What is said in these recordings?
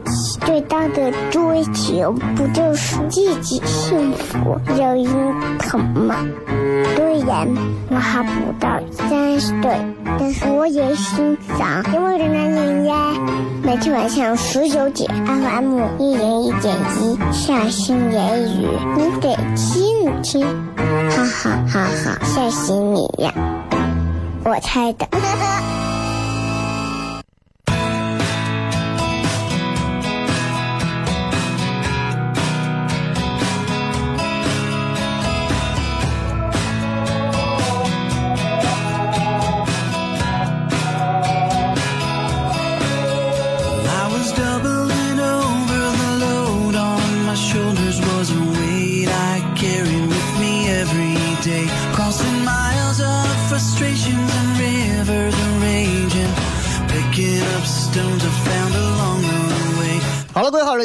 子最大的追求不就是自己幸福、有人疼吗？虽然我还不到三十岁，但是我也心脏因为人男人呀。每天晚上十九点，FM 一零一点一，下心言语，你得听听，哈哈哈哈，吓死你呀！我猜的。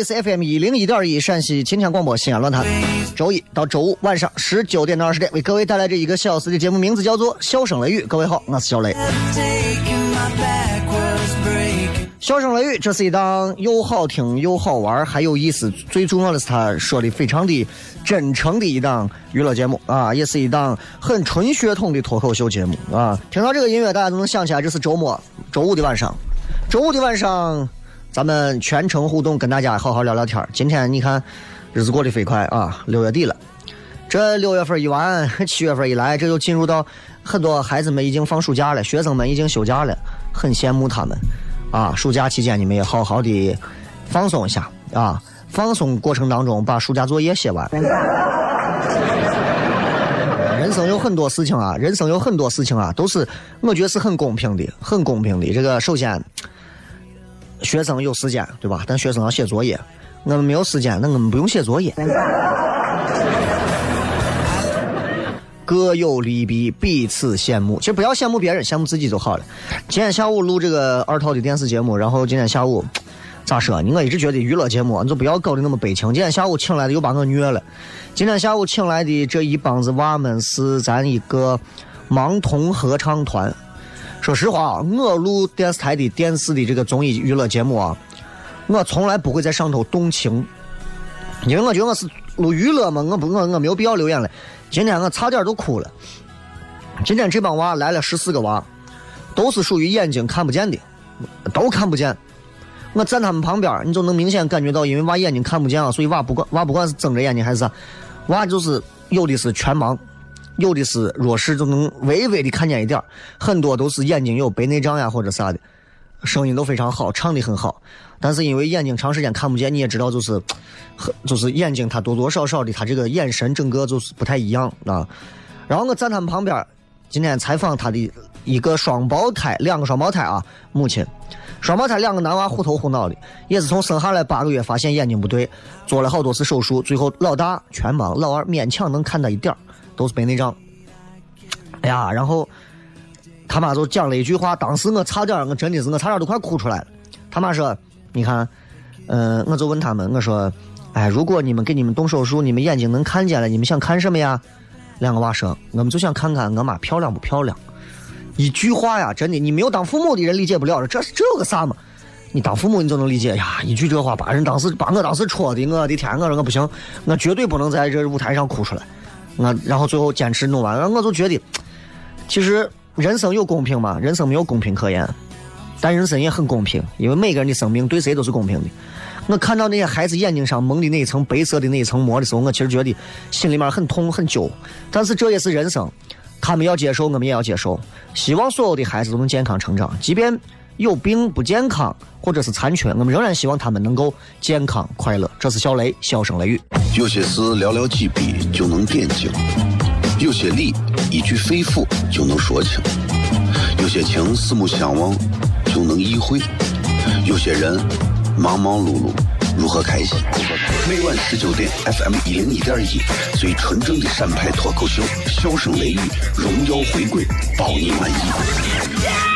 是 FM 一零一点一陕西秦腔广播西安论坛，周一到周五晚上十九点到二十点，为各位带来这一个小时的节目，名字叫做《笑声雷雨》。各位好，我是小雷。笑声雷雨，这是一档又好听又好玩还有意思，最重要的是他说的非常的真诚的一档娱乐节目啊，也是一档很纯血统的脱口秀节目啊。听到这个音乐，大家都能想起来，这是周末周五的晚上，周五的晚上，咱们全程互动，跟大家好好聊聊天儿今天你看，日子过得飞快啊，六月底了。这六月份一完，七月份一来，这就进入到很多孩子们已经放暑假了，学生们已经休假了，很羡慕他们。啊，暑假期间你们也好好的放松一下啊，放松过程当中把暑假作业写完。人生有很多事情啊，人生有很多事情啊，都是我觉得是很公平的，很公平的。这个首先，学生有时间对吧？但学生要写作业，我们没有时间，那我们不用写作业。各有利弊，彼此羡慕。其实不要羡慕别人，羡慕自己就好了。今天下午录这个二套的电视节目，然后今天下午咋说呢？我一直觉得娱乐节目你就不要搞得那么悲情。今天下午请来的又把我虐了。今天下午请来的这一帮子娃们是咱一个盲童合唱团。说实话，我录电视台的电视的这个综艺娱乐节目啊，我从来不会在上头动情，因为我觉得我是录娱乐嘛，我不我我没有必要流眼泪。今天我差点都哭了。今天这帮娃来了十四个娃，都是属于眼睛看不见的，都看不见。我站他们旁边，你就能明显感觉到，因为娃眼睛看不见啊，所以娃不管娃不管是睁着眼睛还是啥，娃就是有的是全盲，有的是弱视，就能微微的看见一点很多都是眼睛有白内障呀或者啥的，声音都非常好，唱的很好，但是因为眼睛长时间看不见，你也知道就是，很就是眼睛它多多少少的，它这个眼神整个就是不太一样啊。然后我站他们旁边，今天采访他的一个双胞胎，两个双胞胎啊，母亲，双胞胎两个男娃虎头虎脑的，也是从生下来八个月发现眼睛不对，做了好多次手术，最后老大全盲，老二勉强能看到一点儿，都是白内障。哎呀，然后他妈就讲了一句话，当时我差点，我真的是我差点都快哭出来了。他妈说：“你看，嗯、我就问他们，我说，哎，如果你们给你们动手术，你们眼睛能看见了，你们想看什么呀？”两个娃说：“我们就想看看我妈漂亮不漂亮。”一句话呀，真的，你没有当父母的人理解不了，这这有个啥嘛？你当父母你就能理解呀。一句这话把人当时把我当时戳的，我的天，我说我不行，我绝对不能在这舞台上哭出来。我然后最后坚持弄完了，我就觉得，其实人生有公平吗？人生没有公平可言，但人生也很公平，因为每个人的生命对谁都是公平的。我看到那些孩子眼睛上蒙的那一层白色的那一层膜的时候，我其实觉得心里面很痛很揪。但是这也是人生，他们要接受，我们也要接受。希望所有的孩子都能健康成长，即便有病不健康或者是残缺，我们仍然希望他们能够健康快乐。这是小雷，笑声雷雨。有些事寥寥几笔就能点睛，有些理一句肺腑就能说清，有些情四目相望就能意会，有些人忙忙碌碌如何开心？每晚十九点，FM 一零一点一，最纯正的陕派脱口秀，笑声雷雨，荣耀回归，保你满意。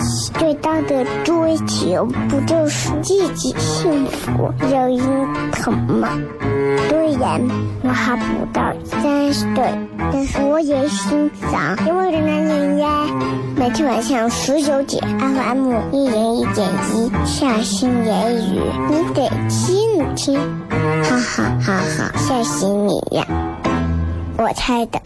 最大的追求不就是自己幸福、有人疼吗？虽然我还不到三十岁，但是我也心脏因为的男人呀。每天晚上十九点，FM 一人一点一，下心言语，你得听听，哈哈哈哈，吓死你呀！我猜的。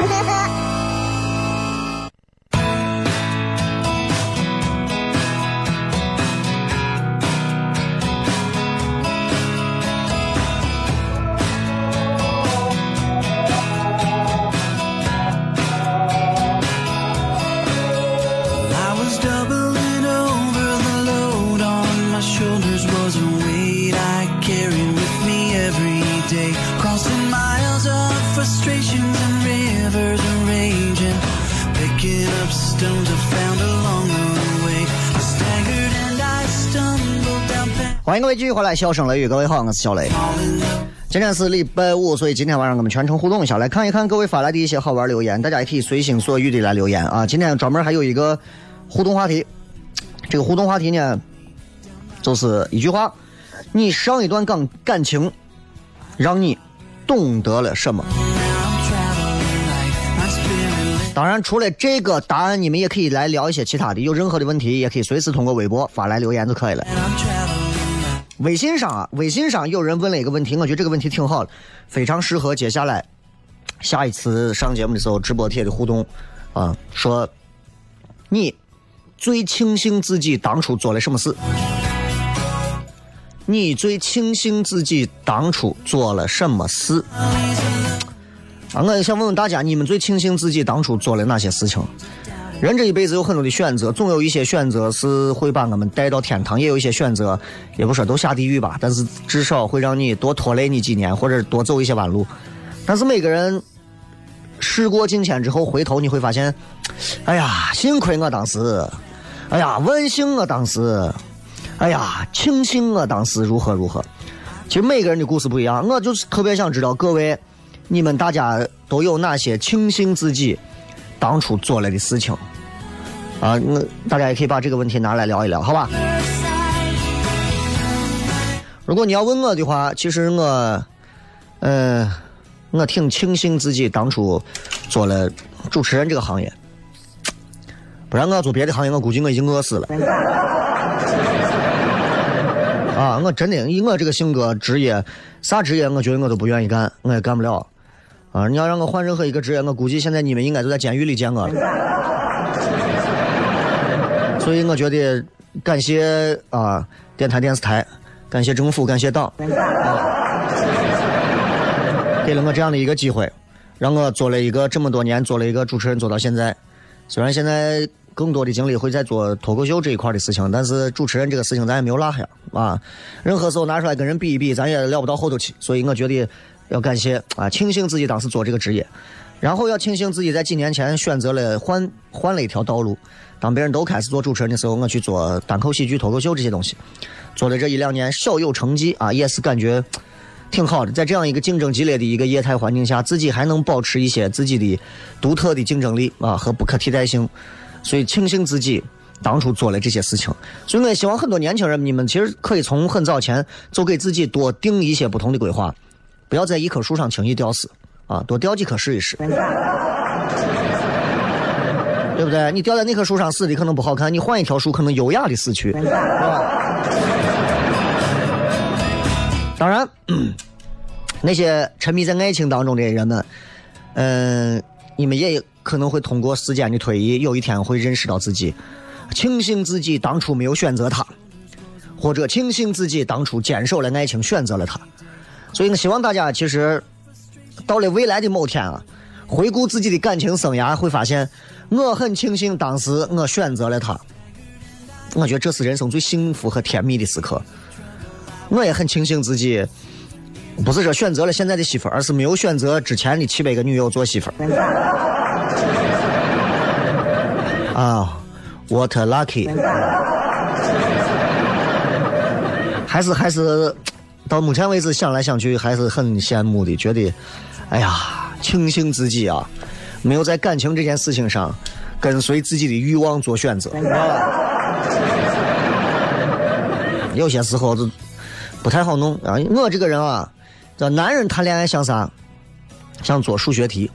欢迎各位继续回来，笑声雷雨，各位好，我是小雷。今天是礼拜五，所以今天晚上我们全程互动一下，来看一看各位发来的一些好玩留言，大家也可以随心所欲的来留言啊。今天专门还有一个互动话题，这个互动话题呢，就是一句话：你上一段感感情让你懂得了什么？当然，除了这个答案，你们也可以来聊一些其他的，有任何的问题也可以随时通过微博发来留言就可以了。微信上啊，微信上有人问了一个问题，我觉得这个问题挺好的，非常适合接下来下一次上节目的时候直播贴的互动啊。说你最庆幸自己当初做了什么事？你最庆幸自己当初做了什么事？啊，我想问问大家，你们最庆幸自己当初做了哪些事情？人这一辈子有很多的选择，总有一些选择是会把我们带到天堂，也有一些选择，也不说都下地狱吧，但是至少会让你多拖累你几年，或者多走一些弯路。但是每个人事过境迁之后，回头你会发现，哎呀，幸亏我当时，哎呀，万幸我当时，哎呀，庆幸我当时如何如何。其实每个人的故事不一样，我就是特别想知道各位，你们大家都有哪些庆幸自己当初做了的事情啊？那大家也可以把这个问题拿来聊一聊，好吧？如果你要问我的话，其实我，呃，我挺庆幸自己当初做了主持人这个行业，不然我要做别的行业，我估计我已经饿死了。啊，我真的以我这个性格，职业啥职业，我觉得我都不愿意干，我也干不了。啊，你要让我换任何一个职业，我估计现在你们应该都在监狱里见我了。所以我觉得感谢啊电台电视台，感谢政府，感谢党，啊给了我这样的一个机会，让我做了一个这么多年做了一个主持人做到现在。虽然现在更多的精力会在做脱口秀这一块的事情，但是主持人这个事情咱也没有落下啊。任何时候拿出来跟人比一比，咱也聊不到后头去。所以我觉得要感谢啊，庆幸自己当时做这个职业，然后要庆幸自己在几年前选择了换换了一条道路。当别人都开始做主持人的时候，我去做单口喜剧、脱口秀这些东西，做了这一两年小有成绩啊，也是感觉挺好的。在这样一个竞争激烈的一个业态环境下，自己还能保持一些自己的独特的竞争力啊和不可替代性，所以庆幸自己当初做了这些事情。所以我也希望很多年轻人，你们其实可以从很早前就给自己多定一些不同的规划，不要在一棵树上轻易吊死啊，多吊几棵试一试。对对不对？你掉在那棵树上死的可能不好看，你换一条树可能优雅的死去，是吧？当然，那些沉迷在爱情当中的人们，嗯、你们也可能会通过时间的推移，有一天会认识到自己，庆幸自己当初没有选择他，或者庆幸自己当初坚守了爱情，选择了他。所以我，希望大家其实到了未来的某天啊，回顾自己的感情生涯，会发现我很庆幸当时我选择了他。我觉得这是人生最幸福和甜蜜的时刻。我也很庆幸自己，不是说选择了现在的媳妇儿，而是没有选择之前的七百个女友做媳妇儿。啊，what lucky！还是还是到目前为止想来想去，还是很羡慕的，觉得，哎呀，庆幸自己啊，没有在感情这件事情上跟随自己的欲望做选择。有些时候就不太好弄啊。我这个人啊，这男人谈恋爱像啥？像做数学题，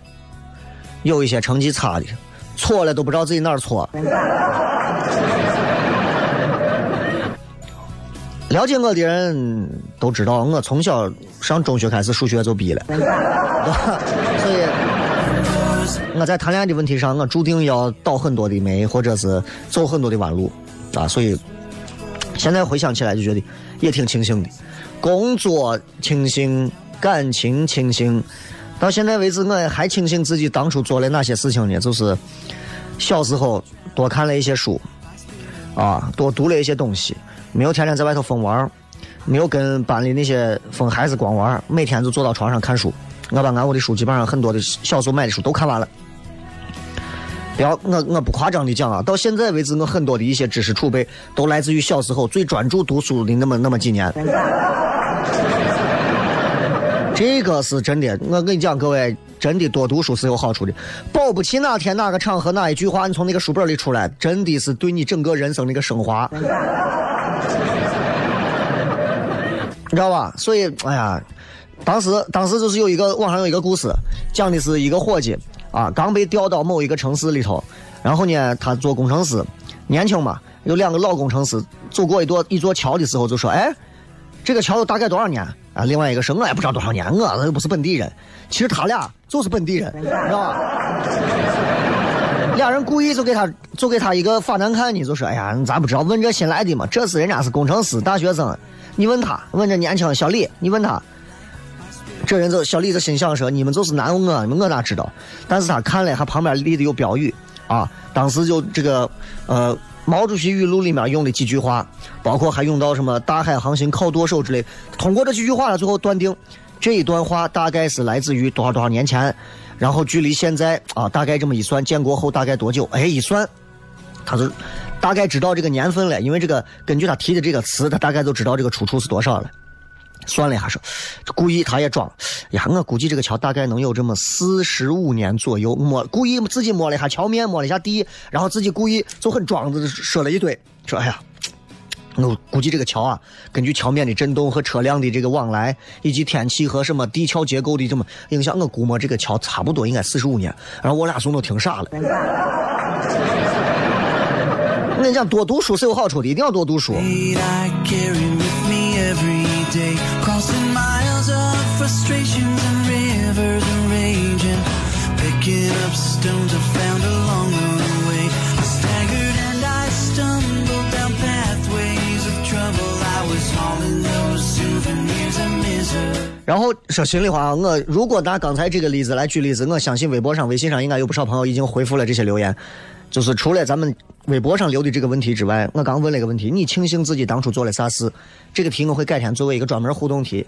有一些成绩差的，错了都不知道自己哪儿错。了解我的人都知道，我从小上中学开始数学就逼了，对吧？所以我在谈恋爱的问题上，我注定要倒很多的霉，或者是走很多的弯路啊。所以现在回想起来，就觉得也挺庆幸的。工作庆幸，感情庆幸，到现在为止，我还庆幸自己当初做了哪些事情呢？就是小时候多看了一些书，啊，多读了一些东西，没有天天在外头疯玩，没有跟班里那些疯孩子光玩，每天就坐到床上看书。我把俺屋的书基本上很多的小时候买的书都看完了。不要我我不夸张的讲啊，到现在为止，我很多的一些知识储备都来自于小时候最专注读书的那么那么几年。这个是真的，我跟你讲，各位，真的多读书是有好处的。保不齐哪天哪个场合哪一句话，你从那个书本里出来，真的是对你整个人生的一个升华，你知道吧？所以，哎呀，当时当时就是有一个网上有一个故事，讲的是一个伙计啊，刚被调到某一个城市里头，然后呢，他做工程师，年轻嘛，有两个老工程师走过一座一座桥的时候就说，哎。这个桥大概多少年啊？另外一个说，我也不知道多少年，我又不是本地人。其实他俩就是本地人，知道吧？俩人故意就给他就给他一个发难看你，就说：“哎呀，你咋不知道？问这新来的嘛？这是人家是工程师大学生，你问他，问这年轻小李，你问他。”这人就小李子心想说：“你们就是难为我，我哪知道？”但是他看了他旁边立的有标语啊，当时就这个呃。毛主席语录里面用的几句话，包括还用到什么“大海航行靠舵手”之类。通过这几句话，最后断定这一段话大概是来自于多少多少年前，然后距离现在啊，大概这么一算，建国后大概多久？哎，一算，他就大概知道这个年份了，因为这个根据他提的这个词，他大概就知道这个出处是多少了。算了一下说，故意他也装呀，我估计这个桥大概能有这么四十五年左右。摸故意自己摸了一下桥面，摸了一下地，然后自己故意就很装的说了一堆，说哎呀，我估计这个桥啊，根据桥面的震动和车辆的这个往来，以及天气和什么地壳结构的这么影响，我估摸这个桥差不多应该四十五年。然后我俩怂都听傻了。我跟你讲，多读书是有好处的，一定要多读书。Day, crossing miles of frustrations and rivers and raging, picking up stones I found along the way. I staggered and I stumbled down pathways of trouble. I was hauling those souvenirs of misery. 然后说心里话，我如果拿刚才这个例子来举例子，我相信微博上、微信上应该有不少朋友已经回复了这些留言。就是除了咱们微博上留的这个问题之外，我刚问了一个问题：你庆幸自己当初做了啥事？这个题我会改天作为一个专门互动题。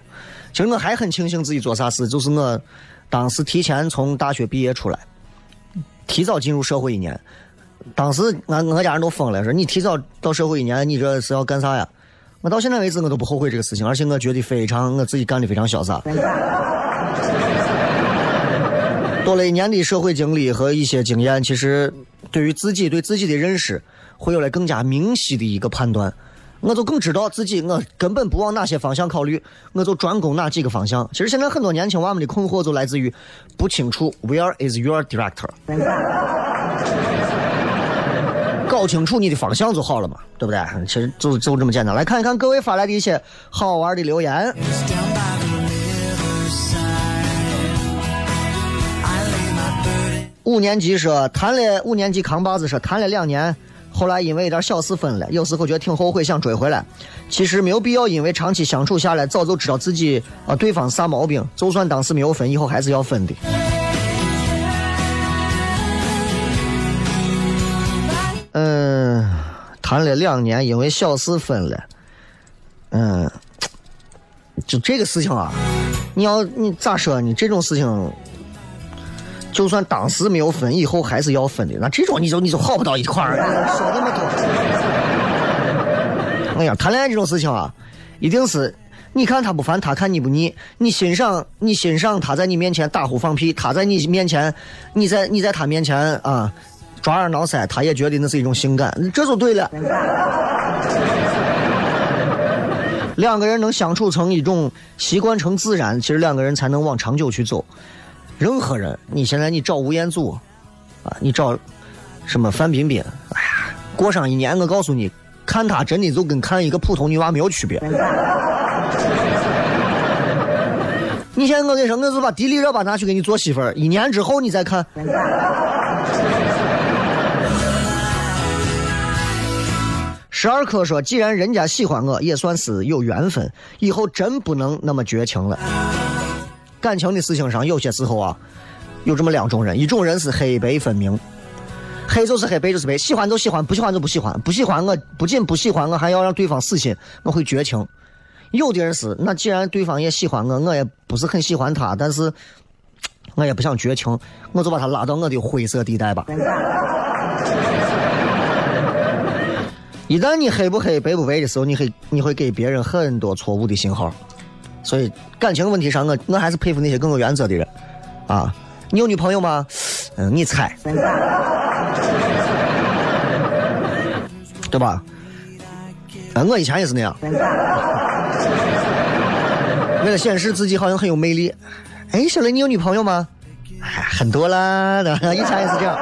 其实我还很庆幸自己做啥事，就是我当时提前从大学毕业出来，提早进入社会一年。当时俺我家人都疯了，说你提早到社会一年，你这是要干啥呀？我到现在为止我都不后悔这个事情，而且我觉得非常我自己干的非常潇洒。多了一年的社会经历和一些经验，其实对于自己对自己的认识会有了更加明晰的一个判断。我就更知道自己我根本不往哪些方向考虑，我就专攻哪几个方向。其实现在很多年轻娃们的困惑就来自于不清楚 Where is your director？搞清楚你的方向就好了嘛，对不对？其实就就这么简单。来看一看各位发来的一些好玩的留言。五年级说谈了五年级扛把子说谈了两年，后来因为一点小事分了，有时候觉得挺后悔，想追回来。其实没有必要，因为长期相处下来，早就知道自己啊对方啥毛病，就算当时没有分，以后还是要分的。嗯，谈了两年，因为小事分了。嗯，就这个事情啊，你要你咋说呢？这种事情。就算当时没有分，以后还是要分的。那这种你就你就好不到一块儿，说那么多。哎呀，谈恋爱这种事情啊，一定是你看他不烦，他看你不腻，你欣赏你欣赏他在你面前打呼放屁，他在你面前，你在你在他面前啊抓耳挠腮，他也觉得那是一种性感，这就对了。两个人能相处成一种习惯成自然，其实两个人才能往长久去走。任何人，你现在你找吴彦祖，啊，你找什么范冰冰，哎呀，过上一年，我告诉你，看她真的就跟看一个普通女娃没有区别。你现在我跟你说，我就把迪丽热巴拿去给你做媳妇儿，一年之后你再看。十二颗说，既然人家喜欢我，也算是有缘分，以后真不能那么绝情了。感情的事情上，有些时候啊，有这么两种人，一种人是黑白分明，黑就是黑，白就是白，喜欢就喜欢，不喜欢就不喜欢，不喜欢我不仅不喜欢，我还要让对方死心，我会绝情。有的人是，那既然对方也喜欢我，我也不是很喜欢他，但是我也不想绝情，我就把他拉到我的灰色地带吧。一旦你黑不黑白不白的时候，你会你会给别人很多错误的信号。所以感情问题上，我我还是佩服那些更有原则的人，啊，你有女朋友吗？嗯，你猜，对吧？啊，我以前也是那样，为了显示自己好像很有魅力，哎，小雷，你有女朋友吗？哎，很多啦，以前也是这样，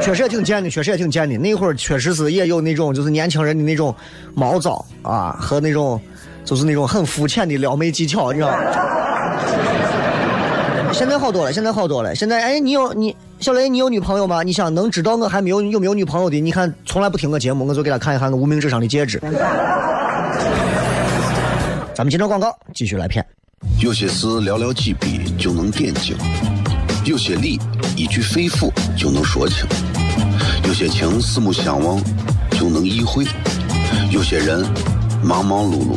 确实也挺贱的，确实也挺贱的。那会儿确实是也有那种就是年轻人的那种毛躁啊，和那种。就是那种很肤浅的撩妹技巧，你知道吗？现在好多了，现在好多了。现在，哎，你有你小雷，你有女朋友吗？你想能知道我还没有有没有女朋友的？你看，从来不听我节目，我就给他看一看我无名指上的戒指。咱们接着广告，继续来骗。有些事寥寥几笔就能点睛，有些理一句肺腑就能说清，有些情四目相望就能意会，有些人忙忙碌碌。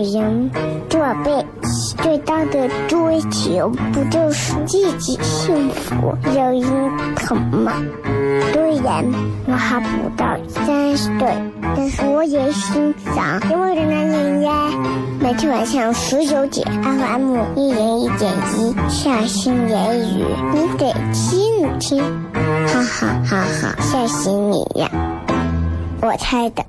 个女人，做背最大的追求不就是自己幸福、有人疼吗？虽然我还不到三十岁，但是我也心脏因为的男人呀。每天晚上十九点，FM 一零一点一，下心言语，你得听听，哈哈哈哈，吓死你呀！我猜的。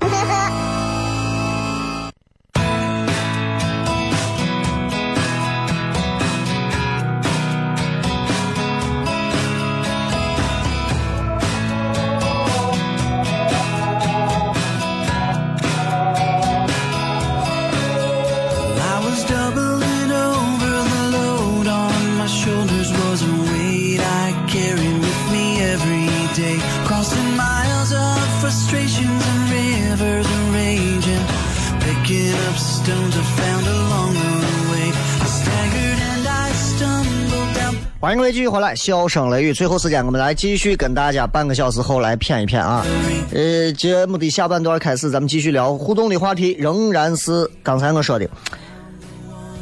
欢迎各位继续回来，笑声雷雨。最后时间，我们来继续跟大家半个小时后来骗一骗啊。呃，节目的下半段开始，咱们继续聊互动的话题，仍然是刚才我说的，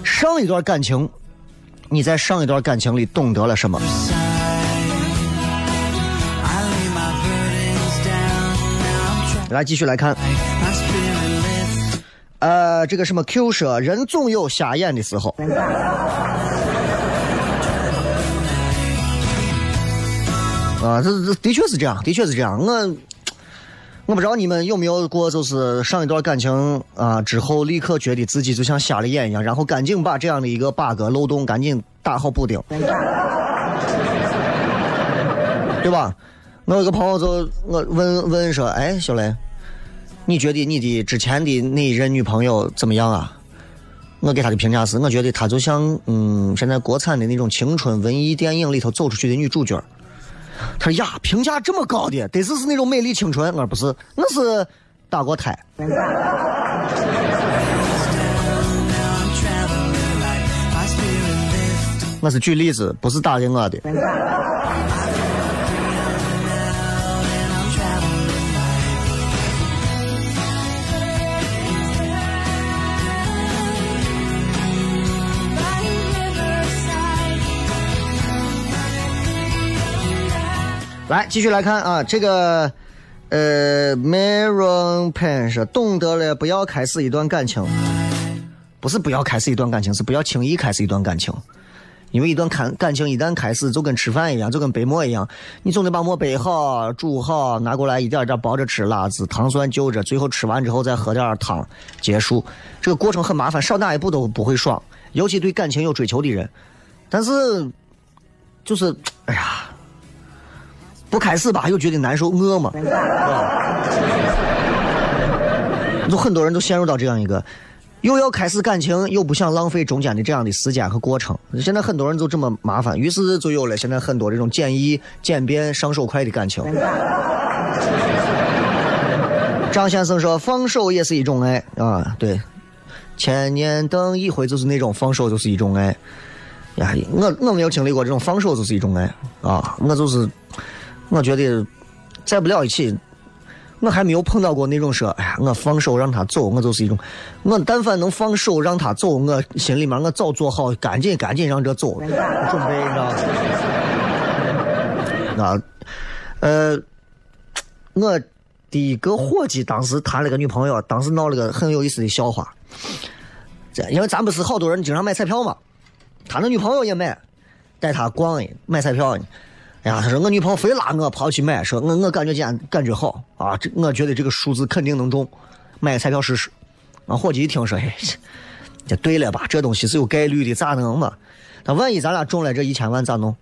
上一段感情你在上一段感情里懂得了什么？来，继续来看，呃，这个什么 Q 说，人总有瞎眼的时候。啊，这这的确是这样，的确是这样。我我不知道你们有没有过，就是上一段感情啊之后，立刻觉得自己就像瞎了眼一样，然后赶紧把这样的一个 bug 漏洞赶紧打好补丁，对吧？我有个朋友就我问问说，哎，小雷，你觉得你的之前的那一任女朋友怎么样啊？我给她的评价是，我觉得她就像嗯，现在国产的那种青春文艺电影里头走出去的女主角。他说呀，评价这么高的，得是是那种美丽青春。我说不是，我是打过胎。我是举例子，不是打给我的。来，继续来看啊，这个呃，Maron Pan 说，懂得了不要开始一段感情，不是不要开始一段感情，是不要轻易开始一段感情。因为一段感感情一旦开始，就跟吃饭一样，就跟背馍一样，你总得把馍背好、煮好，拿过来一点一点包着吃，辣子、糖蒜就着，最后吃完之后再喝点汤，结束。这个过程很麻烦，少哪一步都不会爽，尤其对感情有追求的人。但是，就是，哎呀，不开始吧，又觉得难受，饿嘛，是吧？就很多人都陷入到这样一个，又要开始感情，又不想浪费中间的这样的时间和过程。现在很多人就这么麻烦，于是就有了现在很多这种简易、简便、上手快的感情。张先生说：“放手也是一种爱啊，对，千年等一回就是那种放手就是一种爱。呀，我我没有经历过这种放手就是一种爱啊，我就是我觉得在不了一起，我还没有碰到过那种说，哎呀，我放手让他走，我就是一种，我但凡能放手让他走，我心里面我早做好，赶紧赶紧让这走，准备，你知道吗？啊，呃，我第一个伙计当时谈了个女朋友，当时闹了个很有意思的笑话。这因为咱不是好多人经常买彩票嘛，他那女朋友也买，带他逛买彩票呢。哎呀，他说我女朋友非拉我跑去买，说我我感觉今天感觉好啊，这我觉得这个数字肯定能中，买彩票试试。啊，伙计一听说，哎，这这对了吧？这东西是有概率的，咋能嘛？那万一咱俩中了这一千万咋弄？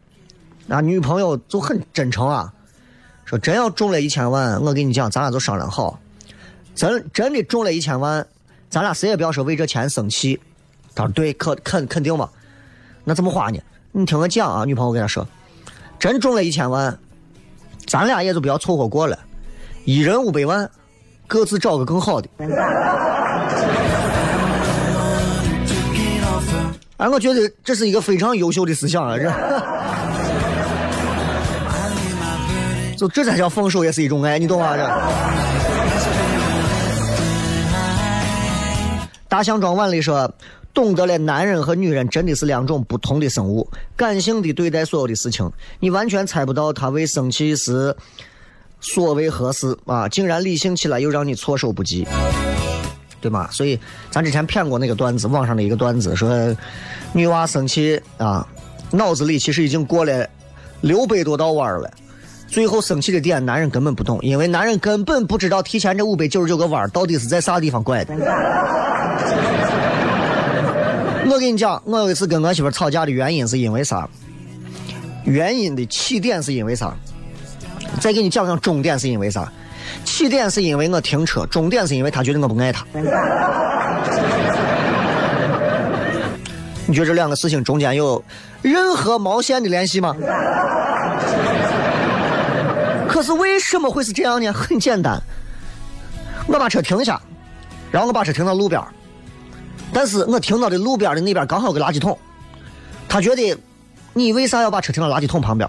那女朋友就很真诚啊，说真要中了一千万，我跟你讲，咱俩就商量好，真真的中了一千万，咱俩谁也不要说为这钱生气。他说对，可肯肯定嘛。那怎么花呢？你听我讲啊，女朋友跟他说，真中了一千万，咱俩也就不要凑合过了，一人五百万，各自找个更好的。哎，我觉得这是一个非常优秀的思想啊！这，就这才叫放手，也是一种爱，你懂吗？这。大象装碗里说，懂得了男人和女人真的是两种不同的生物，感性的对待所有的事情，你完全猜不到他为生气时所为何事啊，竟然理性起来又让你措手不及。对吗？所以咱之前骗过那个段子，网上的一个段子说，女娃生气啊，脑子里其实已经过了六百多道弯了，最后生气的点男人根本不懂，因为男人根本不知道提前这五百九十九个弯到底是在啥地方拐的。我跟你讲，我有一次跟我媳妇吵架的原因是因为啥？原因的起点是因为啥？再给你讲讲终点是因为啥？起点是因为我停车，终点是因为他觉得我不爱他。你觉得这两个事情中间有任何毛线的联系吗？可是为什么会是这样呢？很简单，我把车停下，然后我把车停到路边但是我停到的路边的那边刚好有个垃圾桶，他觉得你为啥要把车停到垃圾桶旁边？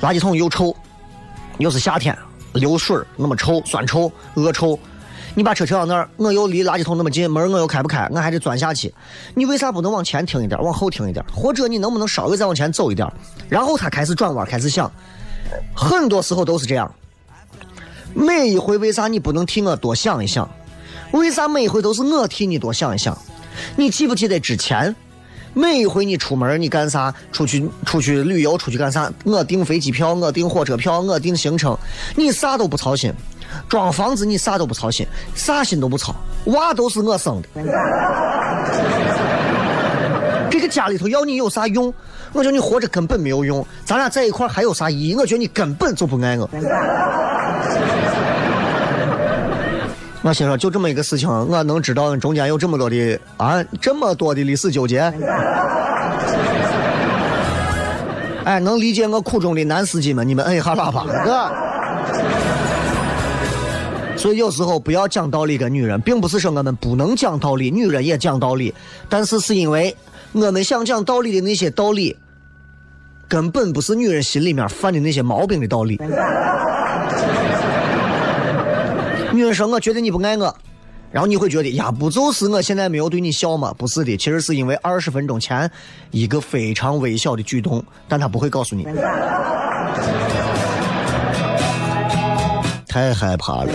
垃圾桶又臭，又是夏天。流水那么臭，酸臭、恶臭，你把车停到那儿，我又离垃圾桶那么近，门我又开不开，我还得钻下去。你为啥不能往前停一点，往后停一点？或者你能不能稍微再往前走一点？然后他开始转弯，开始想。很多时候都是这样。每一回为啥你不能替我多想一想？为啥每一回都是我替你多想一想？你记不记得之前？每一回你出门，你干啥？出去出去旅游，出去干啥？我订飞机票，我订火车票，我订行程，你啥都不操心。装房子你啥都不操心，啥心都不操，娃都是我生的。这个家里头要你有啥用？我觉得你活着根本没有用。咱俩在一块还有啥意义？我觉得你根本就不爱我。我心说，就这么一个事情，我能知道中间有这么多的啊，这么多的历史纠结。哎，能理解我苦衷的男司机们，你们摁一下喇叭，是吧？所以有时候不要讲道理跟女人，并不是说我们不能讲道理，女人也讲道理，但是是因为我们想讲道理的那些道理，根本不是女人心里面犯的那些毛病的道理。说：“我觉得你不爱我。”然后你会觉得呀，不就是我现在没有对你笑吗？不是的，其实是因为二十分钟前一个非常微小的举动，但他不会告诉你。太害怕了。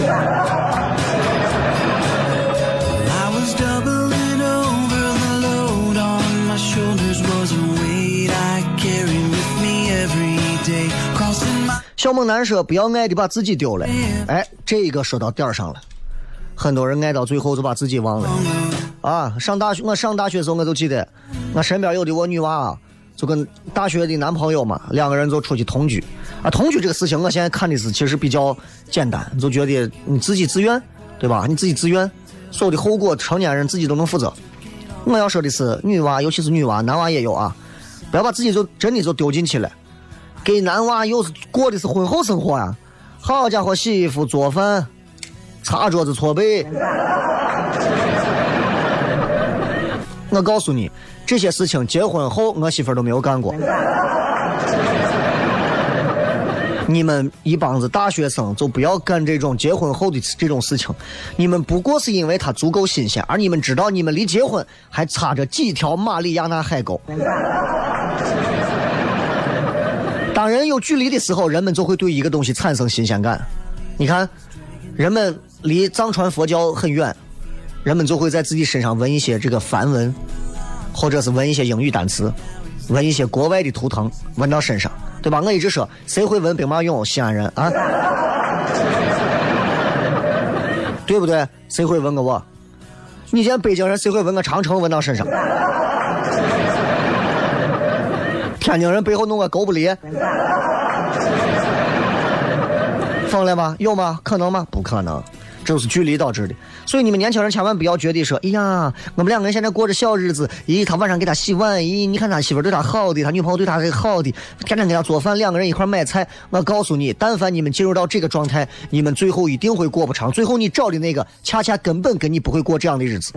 小猛男说：“不要爱的把自己丢了。”哎，这个说到点儿上了。很多人爱到最后就把自己忘了。啊，上大学我上大学的时候我就记得，我身边有的我女娃啊，就跟大学的男朋友嘛，两个人就出去同居。啊，同居这个事情，我现在看的是其实比较简单，就觉得你自己自愿，对吧？你自己自愿，所有的后果成年人自己都能负责。我要说的是，女娃，尤其是女娃，男娃也有啊，不要把自己就真的就丢进去了。给男娃又是过的是婚后生活呀、好家伙，洗衣服、做饭、擦桌子、搓背。我告诉你，这些事情结婚后我媳妇都没有干过。你们一帮子大学生就不要干这种结婚后的这种事情，你们不过是因为它足够新鲜，而你们知道你们离结婚还差着几条马里亚纳海沟。当人有距离的时候，人们就会对一个东西产生新鲜感。你看，人们离藏传佛教很远，人们就会在自己身上纹一些这个梵文，或者是纹一些英语单词，纹一些国外的图腾，纹到身上，对吧？我一直说，谁会纹兵马俑？西安人啊，对不对？谁会纹个我？你见北京人谁会纹个长城纹到身上？天津人背后弄个狗不理，疯了吗？有吗？可能吗？不可能，这就是距离导致的。所以你们年轻人千万不要觉得说，哎呀，我们两个人现在过着小日子，咦，他晚上给他洗碗，咦，你看他媳妇儿对他好的，他女朋友对他是好的，天天给他做饭，两个人一块儿买菜。我告诉你，但凡你们进入到这个状态，你们最后一定会过不长。最后你找的那个，恰恰根本跟你不会过这样的日子。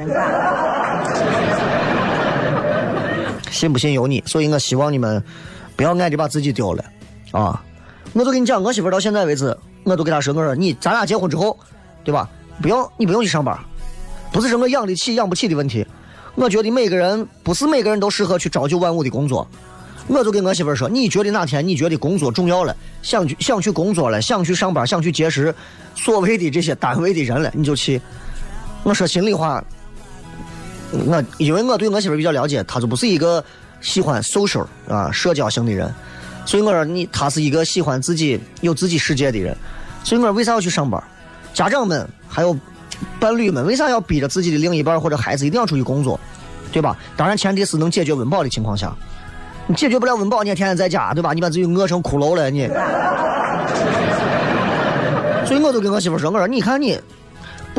信不信由你，所以我希望你们不要爱的把自己丢了啊！我就跟你讲，我媳妇儿到现在为止，我都给她说，我说你咱俩结婚之后，对吧？不用你不用去上班，不是说我养得起养不起的问题。我觉得每个人不是每个人都适合去朝九晚五的工作。我就跟我媳妇儿说，你觉得哪天你觉得工作重要了，想去想去工作了，想去上班，想去结识所谓的这些单位的人了，你就去。我说心里话，我因为我对我媳妇比较了解，她就不是一个喜欢 social 啊社交型的人，所以我说你她是一个喜欢自己有自己世界的人，所以我说为啥要去上班？家长们还有伴侣们为啥要逼着自己的另一半或者孩子一定要出去工作，对吧？当然前提是能解决温饱的情况下，你解决不了温饱，你也天天在家，对吧？你把自己饿成骷髅了，你。所以我就跟我媳妇说，我说你看你。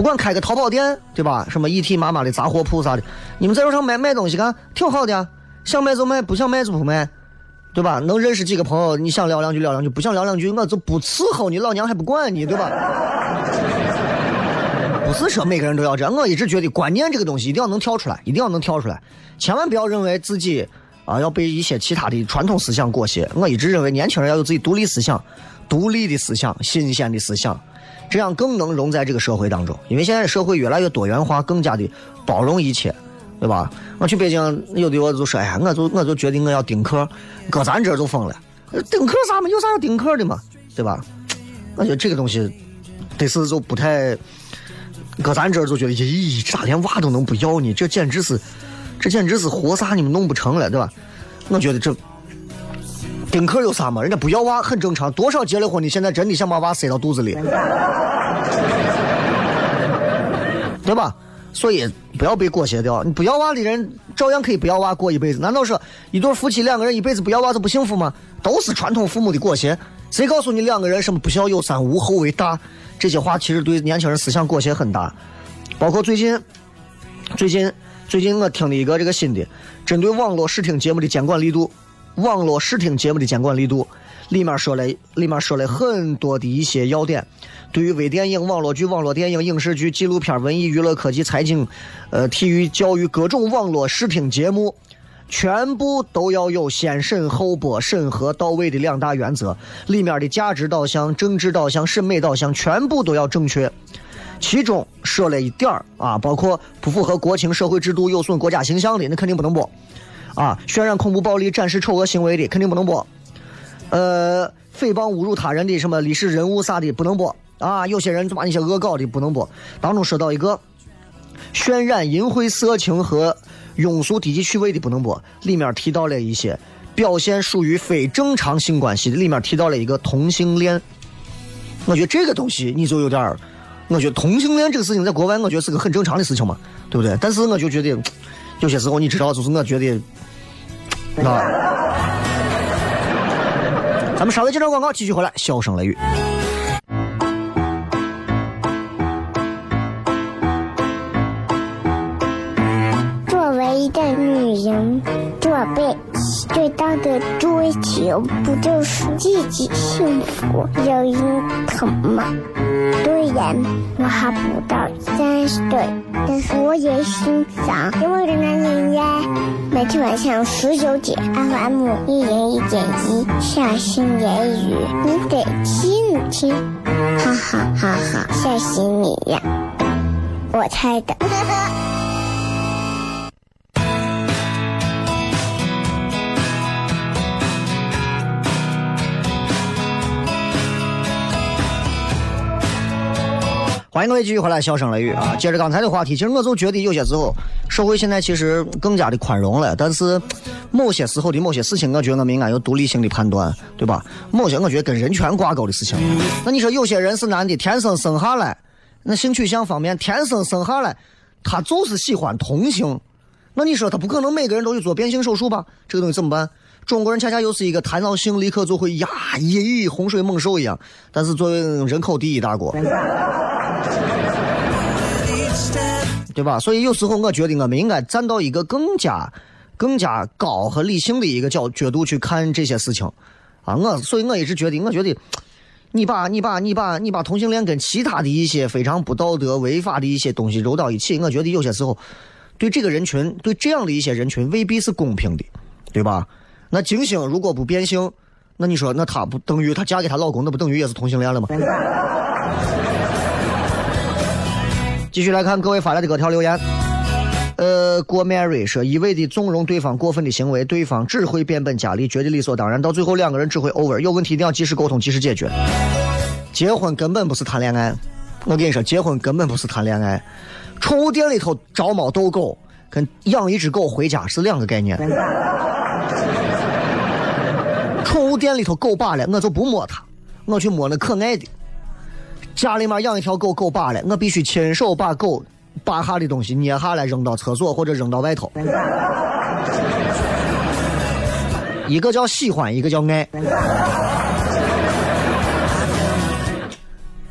不管开个淘宝店，对吧？什么 ET 妈妈的杂货铺啥的，你们在路上买买东西看，挺好的呀。想卖就卖，不想卖就不卖，对吧？能认识几个朋友，你想聊两句聊两句，不想聊两句，我就不伺候你，老娘还不管你，对吧？不是说每个人都要这样，我一直觉得观念这个东西一定要能跳出来，一定要能跳出来，千万不要认为自己啊要被一些其他的传统思想裹挟。我一直认为年轻人要有自己独立思想、独立的思想、新鲜的思想。这样更能融在这个社会当中。因为现在社会越来越多元化，更加的包容一切，对吧？我去北京，有的我就说，哎呀，我就我就决定我要丁克，搁咱这儿就疯了，丁克啥嘛？有啥要丁克的嘛？对吧？我觉得这个东西，得是就不太，搁咱这儿就觉得，咦，咋连娃都能不要呢？这简直是，这简直是活啥你们弄不成了，对吧？我觉得这。丁克有啥嘛？人家不要娃很正常。多少结了婚的现在真的想把娃塞到肚子里，对吧？所以不要被裹挟掉。你不要娃的人照样可以不要娃过一辈子。难道说一对夫妻两个人一辈子不要娃就不幸福吗？都是传统父母的裹挟。谁告诉你两个人什么不孝有三，无后为大？这些话其实对年轻人思想裹挟很大。包括最近，最近，最近我听了一个这个新的，针对网络视听节目的监管力度。网络视听节目的监管力度，里面说了，里面说了很多的一些要点。对于微电影、网络剧、网络电影、影视剧、纪录片、文艺娱乐、科技、财经、呃、体育、教育各种网络视听节目，全部都要有先审后播、审核到位的两大原则。里面的价值导向、政治导向、审美导向，全部都要正确。其中说了一点儿啊，包括不符合国情、社会制度、有损国家形象的，那肯定不能播。啊，渲染恐怖暴力、展示丑恶行为的肯定不能播。呃，诽谤侮辱他人的什么历史人物啥的不能播。啊，有些人就把那些恶搞的不能播。当中说到一个，渲染淫秽色情和庸俗低级趣味的不能播。里面提到了一些表现属于非正常性关系的，里面提到了一个同性恋。我觉得这个东西你就有点儿，我觉得同性恋这个事情在国外我觉得是个很正常的事情嘛，对不对？但是我就觉得有些时候你知道，就是我觉得。啊！咱们稍微接着广告，继续回来，笑声雷雨。作为一个女人，做辈最大的追求，不就是自己幸福、有人疼吗？虽然我还不到三十岁，但是我也心脏因为的男人呀。每天晚上十九点，FM 一零一点一，下心言语，你得听听，哈哈哈哈，吓死你呀！我猜的。欢迎各位继续回来，笑声雷雨啊！接着刚才的话题，其实我就觉得有些时候社会现在其实更加的宽容了，但是某些时候的某些事情，我觉得我们应该有独立性的判断，对吧？某些我觉得跟人权挂钩的事情，那你说有些人是男的，天生生下来，那性取向方面天生生下来，他就是喜欢同性，那你说他不可能每个人都去做变性手术吧？这个东西怎么办？中国人恰恰又是一个谈到性立刻就会呀，咦，洪水猛兽一样。但是作为人口第一大国，对吧？所以有时候我觉得我们应该站到一个更加、更加高和理性的一个角角度去看这些事情啊。我所以，我一直觉得，我觉得你把你把你把你把同性恋跟其他的一些非常不道德、违法的一些东西揉到一起，我觉得有些时候对这个人群，对这样的一些人群未必是公平的，对吧？那金星如果不变性，那你说那她不等于她嫁给她老公，那不等于也是同性恋了吗？继续来看各位发来的各条留言。呃，郭 Mary 说一味的纵容对方过分的行为，对方只会变本加厉，觉得理所当然，到最后两个人只会 over。有问题一定要及时沟通，及时解决。结婚根本不是谈恋爱，我跟你说，结婚根本不是谈恋爱。宠物店里头招猫逗狗，跟养一只狗回家是两个概念。宠物店里头狗罢了，我就不摸它，我去摸那可爱的。家里面养一条狗，狗罢了，我必须亲手把狗扒下的东西捏下来，扔到厕所或者扔到外头。一个叫喜欢，一个叫爱。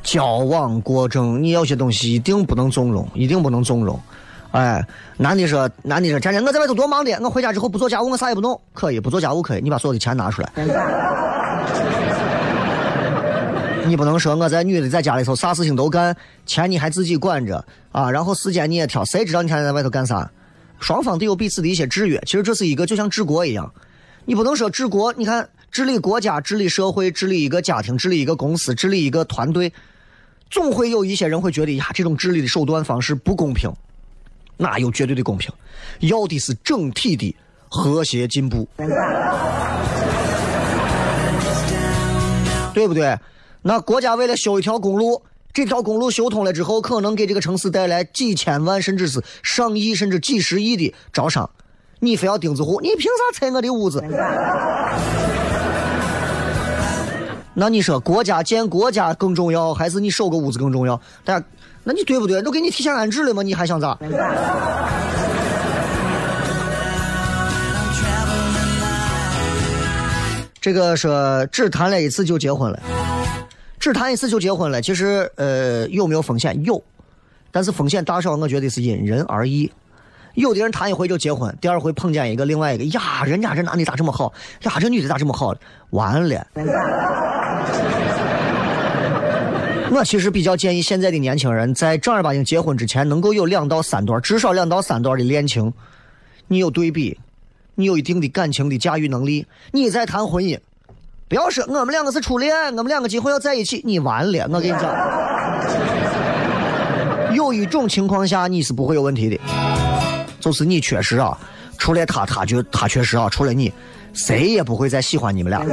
交往过程，你有些东西一定不能纵容，一定不能纵容。哎，男的说，男的说，天天我在外头多忙的，我回家之后不做家务，我啥也不弄，可以不做家务可以，你把所有的钱拿出来。你不能说我在女的在家里头啥事情都干，钱你还自己管着啊，然后时间你也挑，谁知道你天天在外头干啥？双方都有彼此的一些制约，其实这是一个就像治国一样，你不能说治国，你看治理国家、治理社会、治理一个家庭、治理一个公司、治理一个团队，总会有一些人会觉得呀，这种治理的手段方式不公平。哪有绝对的公平？要的是整体的和谐进步，对不对？那国家为了修一条公路，这条公路修通了之后，可能给这个城市带来几千万，甚至是上亿，甚至几十亿的招商。你非要钉子户，你凭啥拆我的屋子？那你说国家建国家更重要，还是你守个屋子更重要？大家，那你对不对？都给你提前安置了吗？你还想咋？这个说只谈了一次就结婚了，只谈一次就结婚了，其实呃有没有风险？有，但是风险大小，我觉得是因人而异。有的人谈一回就结婚，第二回碰见一个另外一个呀，人家这男的咋这么好？呀，这女的咋这么好？完了。我其实比较建议现在的年轻人在正儿八经结婚之前，能够有两到三段，至少两到三段的恋情。你有对比，你有一定的感情的驾驭能力，你再谈婚姻。不要说我们两个是初恋，我们两个今后要在一起，你完了。我跟你讲，有一种情况下你是不会有问题的，就是你确实啊，除了他，他就他确实啊，除了你，谁也不会再喜欢你们俩。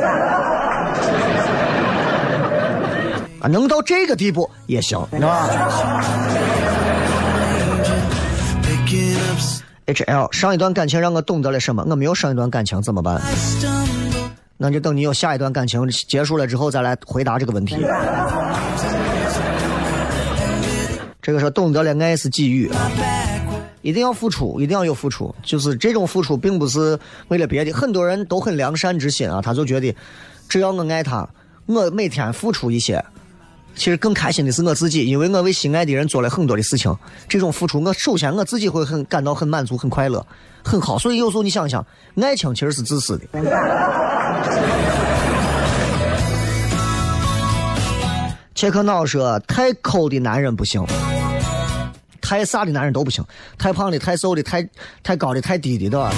啊，能到这个地步也行，是吧？H L 上一段感情让我懂得了什么？我没有上一段感情怎么办？那就等你有下一段感情结束了之后再来回答这个问题。这个说懂得了爱是机遇，一定要付出，一定要有付出。就是这种付出并不是为了别的，很多人都很良善之心啊，他就觉得只要我爱他，我每天付出一些。其实更开心的是我自己，因为我为心爱的人做了很多的事情。这种付出，我首先我自己会很感到很满足、很快乐、很好。所以有时候你想想，爱情其实是自私的。切克闹说：太抠的男人不行，太傻的男人都不行，太胖的、太瘦的、太太高的、太低的，对吧？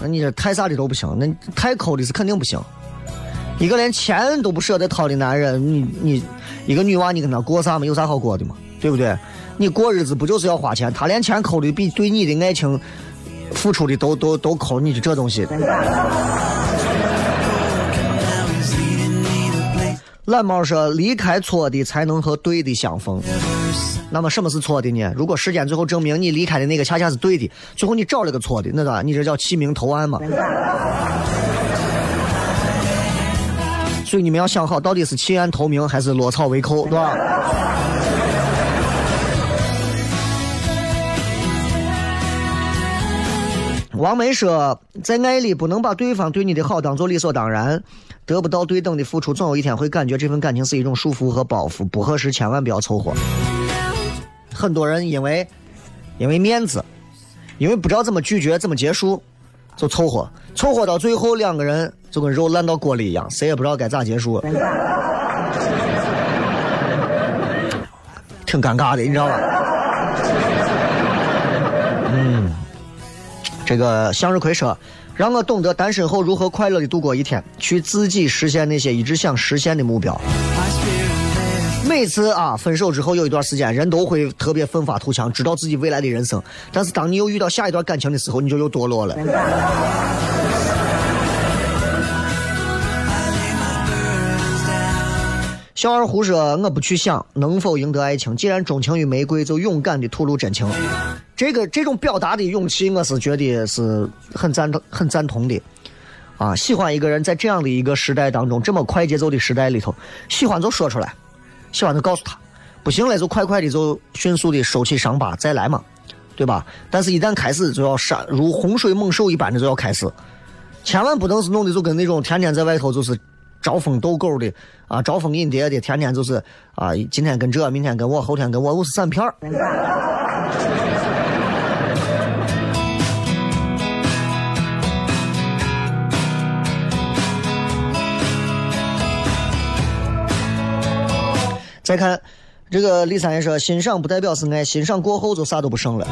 那你这太傻的都不行，那太抠的是肯定不行。一个连钱都不舍得掏的男人，你你一个女娃，你跟他过啥嘛？有啥好过的嘛？对不对？你过日子不就是要花钱？他连钱抠的比对你的爱情付出的都都都抠，你就这东西。懒猫说：“离开错的，才能和对的相逢。”那么什么是错的呢？如果时间最后证明你离开的那个恰恰是对的，最后你找了个错的，那咋？你这叫弃明投暗嘛？所以你们要想好，到底是弃暗投明还是落草为寇，对吧？王梅说，在爱里不能把对方对你的好当做理所当然，得不到对等的付出，总有一天会感觉这份感情是一种束缚和包袱，不合适千万不要凑合。很多人因为因为面子，因为不知道怎么拒绝、怎么结束，就凑合，凑合到最后两个人。就跟肉烂到锅里一样，谁也不知道该咋结束，挺尴尬的，你知道吧？这个向日葵说，让我懂得单身后如何快乐的度过一天，去自己实现那些一直想实现的目标。每次啊，分手之后有一段时间，人都会特别奋发图强，知道自己未来的人生。但是当你又遇到下一段感情的时候，你就又堕落了。小二胡说：“我不去想能否赢得爱情，既然钟情于玫瑰，就勇敢的吐露真情。这个这种表达的勇气，我是觉得是很赞同、很赞同的。啊，喜欢一个人，在这样的一个时代当中，这么快节奏的时代里头，喜欢就说出来，喜欢就告诉他，不行了就快快的就迅速的收起伤疤，再来嘛，对吧？但是，一旦开始，就要杀如洪水猛兽一般的就要开始，千万不能是弄的就跟那种天天在外头就是。”招蜂斗狗的啊，招蜂引蝶的，天天就是啊，今天跟这，明天跟我，后天跟我，我是散片儿。再看这个李三爷说，欣赏不代表是爱，欣赏过后就啥都不剩了。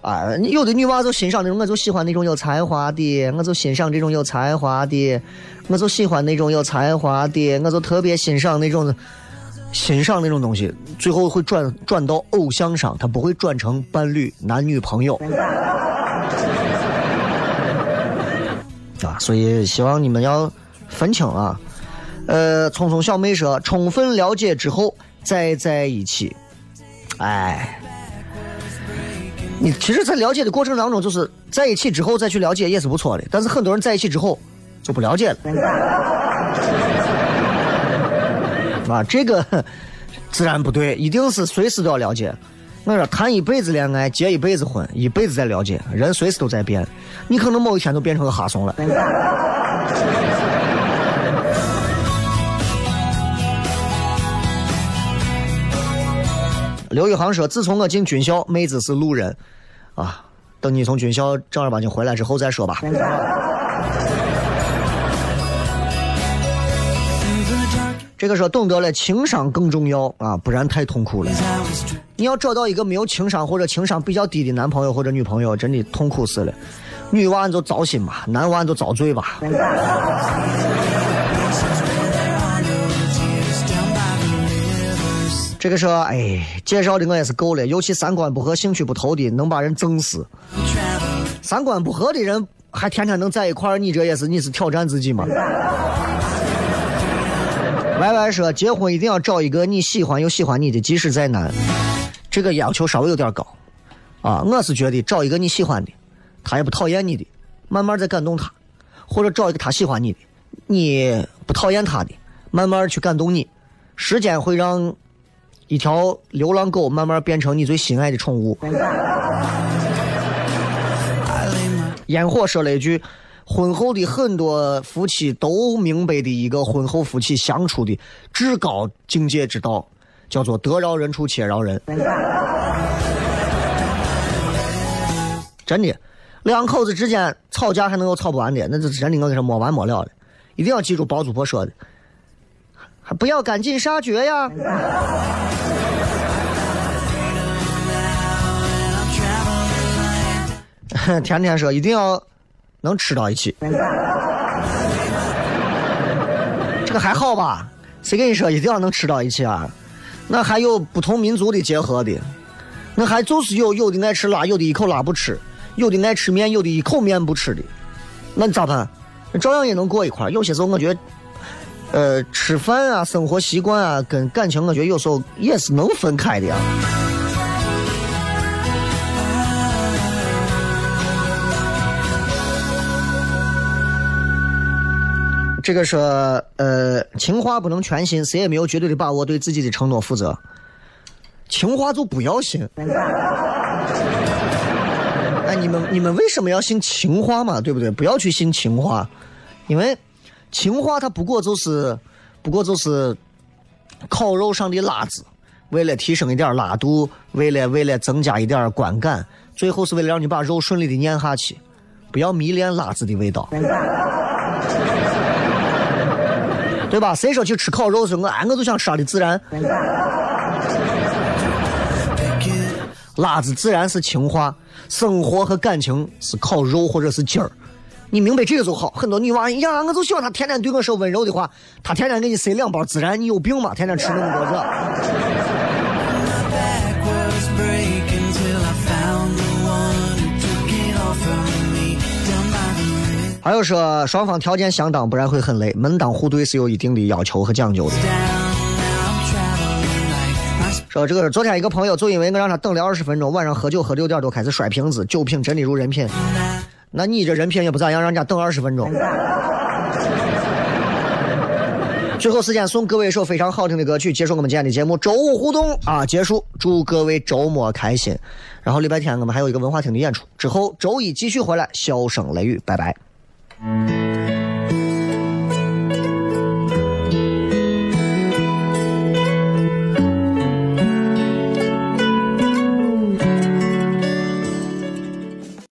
啊，有的女娃就欣赏那种，我就喜欢那种有才华的，我就欣赏这种有才华的，我就喜欢那种有才华的，我就特别欣赏那种。欣赏那种东西，最后会转转到偶像上，他不会转成伴侣、男女朋友。啊，所以希望你们要分清啊。呃，聪聪小妹说，充分了解之后再在一起。哎，你其实，在了解的过程当中，就是在一起之后再去了解也是不错的。但是很多人在一起之后就不了解了。啊，这个自然不对，一定是随时都要了解。我说谈一辈子恋爱，结一辈子婚，一辈子在了解，人随时都在变，你可能某一天都变成个哈怂了。刘宇航说：“自从我进军校，妹子是路人，啊，等你从军校正儿八经回来之后再说吧。”这个说懂得了情商更重要啊，不然太痛苦了。你要找到一个没有情商或者情商比较低的男朋友或者女朋友，真的痛苦死了。女娃你就糟心吧，男娃你就遭罪吧。这个说，哎，介绍的我也是够了，尤其三观不合、兴趣不投的，能把人整死。三观不合的人还天天能在一块儿，你这也是你是挑战自己吗？Y Y 说，结婚一定要找一个你喜欢又喜欢你的，即使再难，这个要求稍微有点高啊。我是觉得找一个你喜欢的，他也不讨厌你的，慢慢再感动他，或者找一个他喜欢你的，你不讨厌他的，慢慢去感动你，时间会让。一条流浪狗慢慢变成你最心爱的宠物。烟火说了一句：“婚后的很多夫妻都明白的一个婚后夫妻相处的至高境界之道，叫做得饶人处且饶人。”真的，两口子之间吵架还能有吵不完的，那是真的，我跟你说没完没了的。一定要记住包租婆说的，还不要赶尽杀绝呀。天天说一定要能吃到一起，这个还好吧？谁跟你说一定要能吃到一起啊？那还有不同民族的结合的，那还就是有有的爱吃辣，有的一口辣不吃；有的爱吃面，有的一口面不吃的。那你咋办？照样也能过一块有些时候我觉得，呃，吃饭啊，生活习惯啊，跟感情，我觉得有时候也是能分开的呀。这个说，呃，情话不能全信，谁也没有绝对的把握对自己的承诺负责。情话就不要信。哎，你们你们为什么要信情话嘛？对不对？不要去信情话，因为情话它不过就是，不过就是烤肉上的辣子，为了提升一点辣度，为了为了增加一点观感，最后是为了让你把肉顺利的咽下去。不要迷恋辣子的味道。对吧？谁说去吃烤肉是？我俺，我就想吃的自然。辣子自然是情话，生活和感情是烤肉或者是鸡儿。你明白这个就好。很多女娃呀，我就喜欢他天天对我说温柔的话，他天天给你塞两包孜然，你有病吗？天天吃那么多这。还有说双方条件相当，不然会很累。门当户对是有一定的要求和讲究的。说这个昨天一个朋友，就因为我让他等了二十分钟，晚上喝酒喝六点多开始摔瓶子，酒品真的如人品。那你这人品也不咋样，让人家等二十分钟。最后时间送各位一首非常好听的歌曲，结束我们今天的节目。周五互动啊，结束，祝各位周末开心。然后礼拜天我们还有一个文化厅的演出，之后周一继续回来，笑声雷雨，拜拜。